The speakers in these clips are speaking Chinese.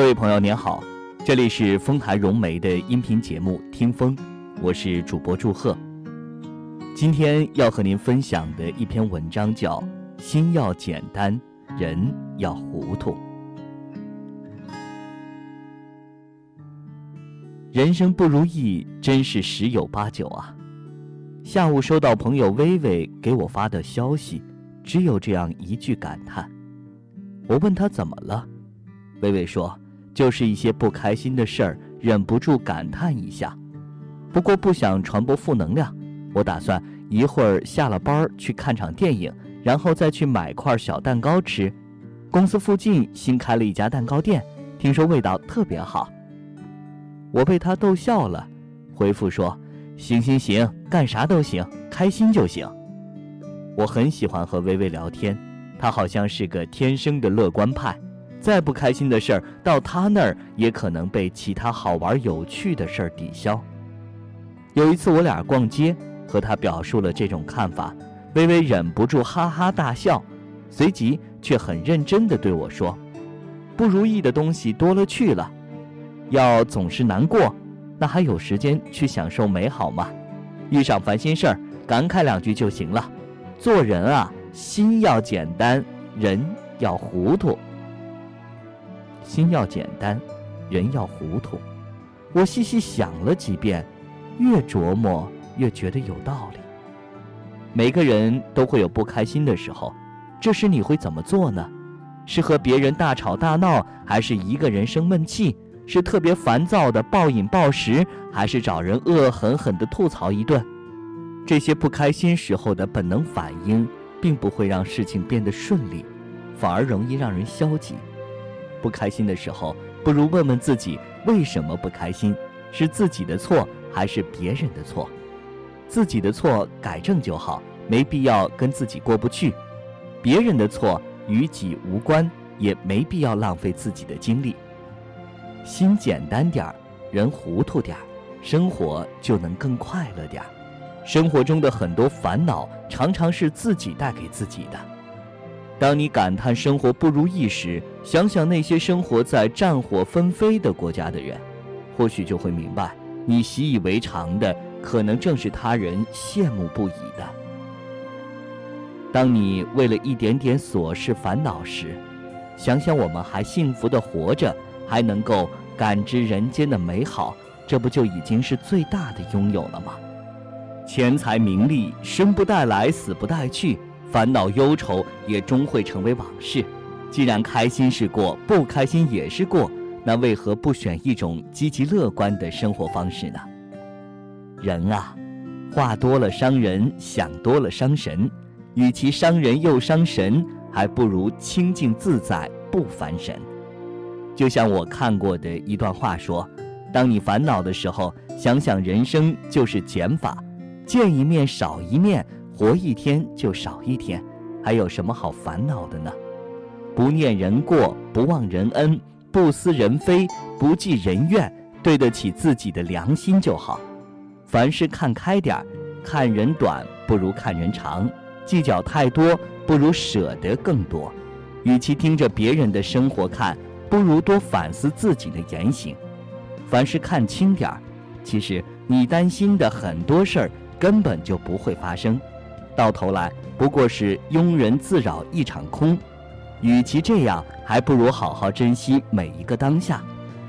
各位朋友您好，这里是丰台融媒的音频节目《听风》，我是主播祝贺。今天要和您分享的一篇文章叫《心要简单，人要糊涂》。人生不如意，真是十有八九啊。下午收到朋友微微给我发的消息，只有这样一句感叹。我问他怎么了，微微说，就是一些不开心的事儿，忍不住感叹一下。不过不想传播负能量，我打算一会儿下了班去看场电影，然后再去买块小蛋糕吃。公司附近新开了一家蛋糕店，听说味道特别好。我被他逗笑了，回复说：“行行行，干啥都行，开心就行。”我很喜欢和微微聊天，她好像是个天生的乐观派，再不开心的事儿到他那儿也可能被其他好玩有趣的事儿抵消。有一次我俩逛街，和他表述了这种看法，微微忍不住哈哈大笑，随即却很认真地对我说：“不如意的东西多了去了。”要总是难过，那还有时间去享受美好吗？遇上烦心事儿，感慨两句就行了。做人啊，心要简单，人要糊涂。心要简单，人要糊涂。我细细想了几遍，越琢磨越觉得有道理。每个人都会有不开心的时候，这时你会怎么做呢？是和别人大吵大闹，还是一个人生闷气？是特别烦躁的暴饮暴食，还是找人恶狠狠地吐槽一顿？这些不开心时候的本能反应，并不会让事情变得顺利，反而容易让人消极。不开心的时候，不如问问自己为什么不开心，是自己的错还是别人的错？自己的错改正就好，没必要跟自己过不去；别人的错与己无关，也没必要浪费自己的精力。心简单点儿，人糊涂点儿，生活就能更快乐点儿。生活中的很多烦恼，常常是自己带给自己的。当你感叹生活不如意时，想想那些生活在战火纷飞的国家的人，或许就会明白，你习以为常的，可能正是他人羡慕不已的。当你为了一点点琐事烦恼时，想想我们还幸福的活着。还能够感知人间的美好，这不就已经是最大的拥有了吗？钱财名利生不带来，死不带去，烦恼忧愁也终会成为往事。既然开心是过，不开心也是过，那为何不选一种积极乐观的生活方式呢？人啊，话多了伤人，想多了伤神。与其伤人又伤神，还不如清静自在，不烦神。就像我看过的一段话说：“当你烦恼的时候，想想人生就是减法，见一面少一面，活一天就少一天，还有什么好烦恼的呢？不念人过，不忘人恩，不思人非，不计人怨，对得起自己的良心就好。凡事看开点儿，看人短不如看人长，计较太多不如舍得更多。与其盯着别人的生活看。”不如多反思自己的言行，凡事看清点儿。其实你担心的很多事儿根本就不会发生，到头来不过是庸人自扰一场空。与其这样，还不如好好珍惜每一个当下，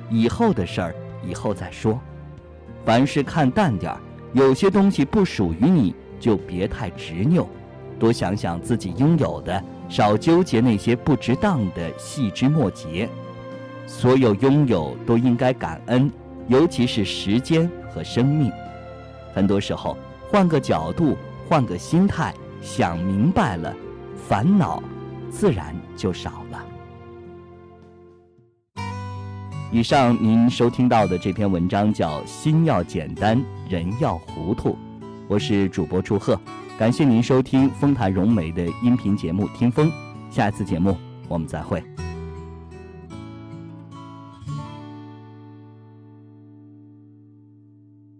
以后的事儿以后再说。凡事看淡点儿，有些东西不属于你，就别太执拗，多想想自己拥有的，少纠结那些不值当的细枝末节。所有拥有都应该感恩，尤其是时间和生命。很多时候，换个角度，换个心态，想明白了，烦恼自然就少了。以上您收听到的这篇文章叫《心要简单，人要糊涂》，我是主播祝贺，感谢您收听丰台融媒的音频节目《听风》，下一次节目我们再会。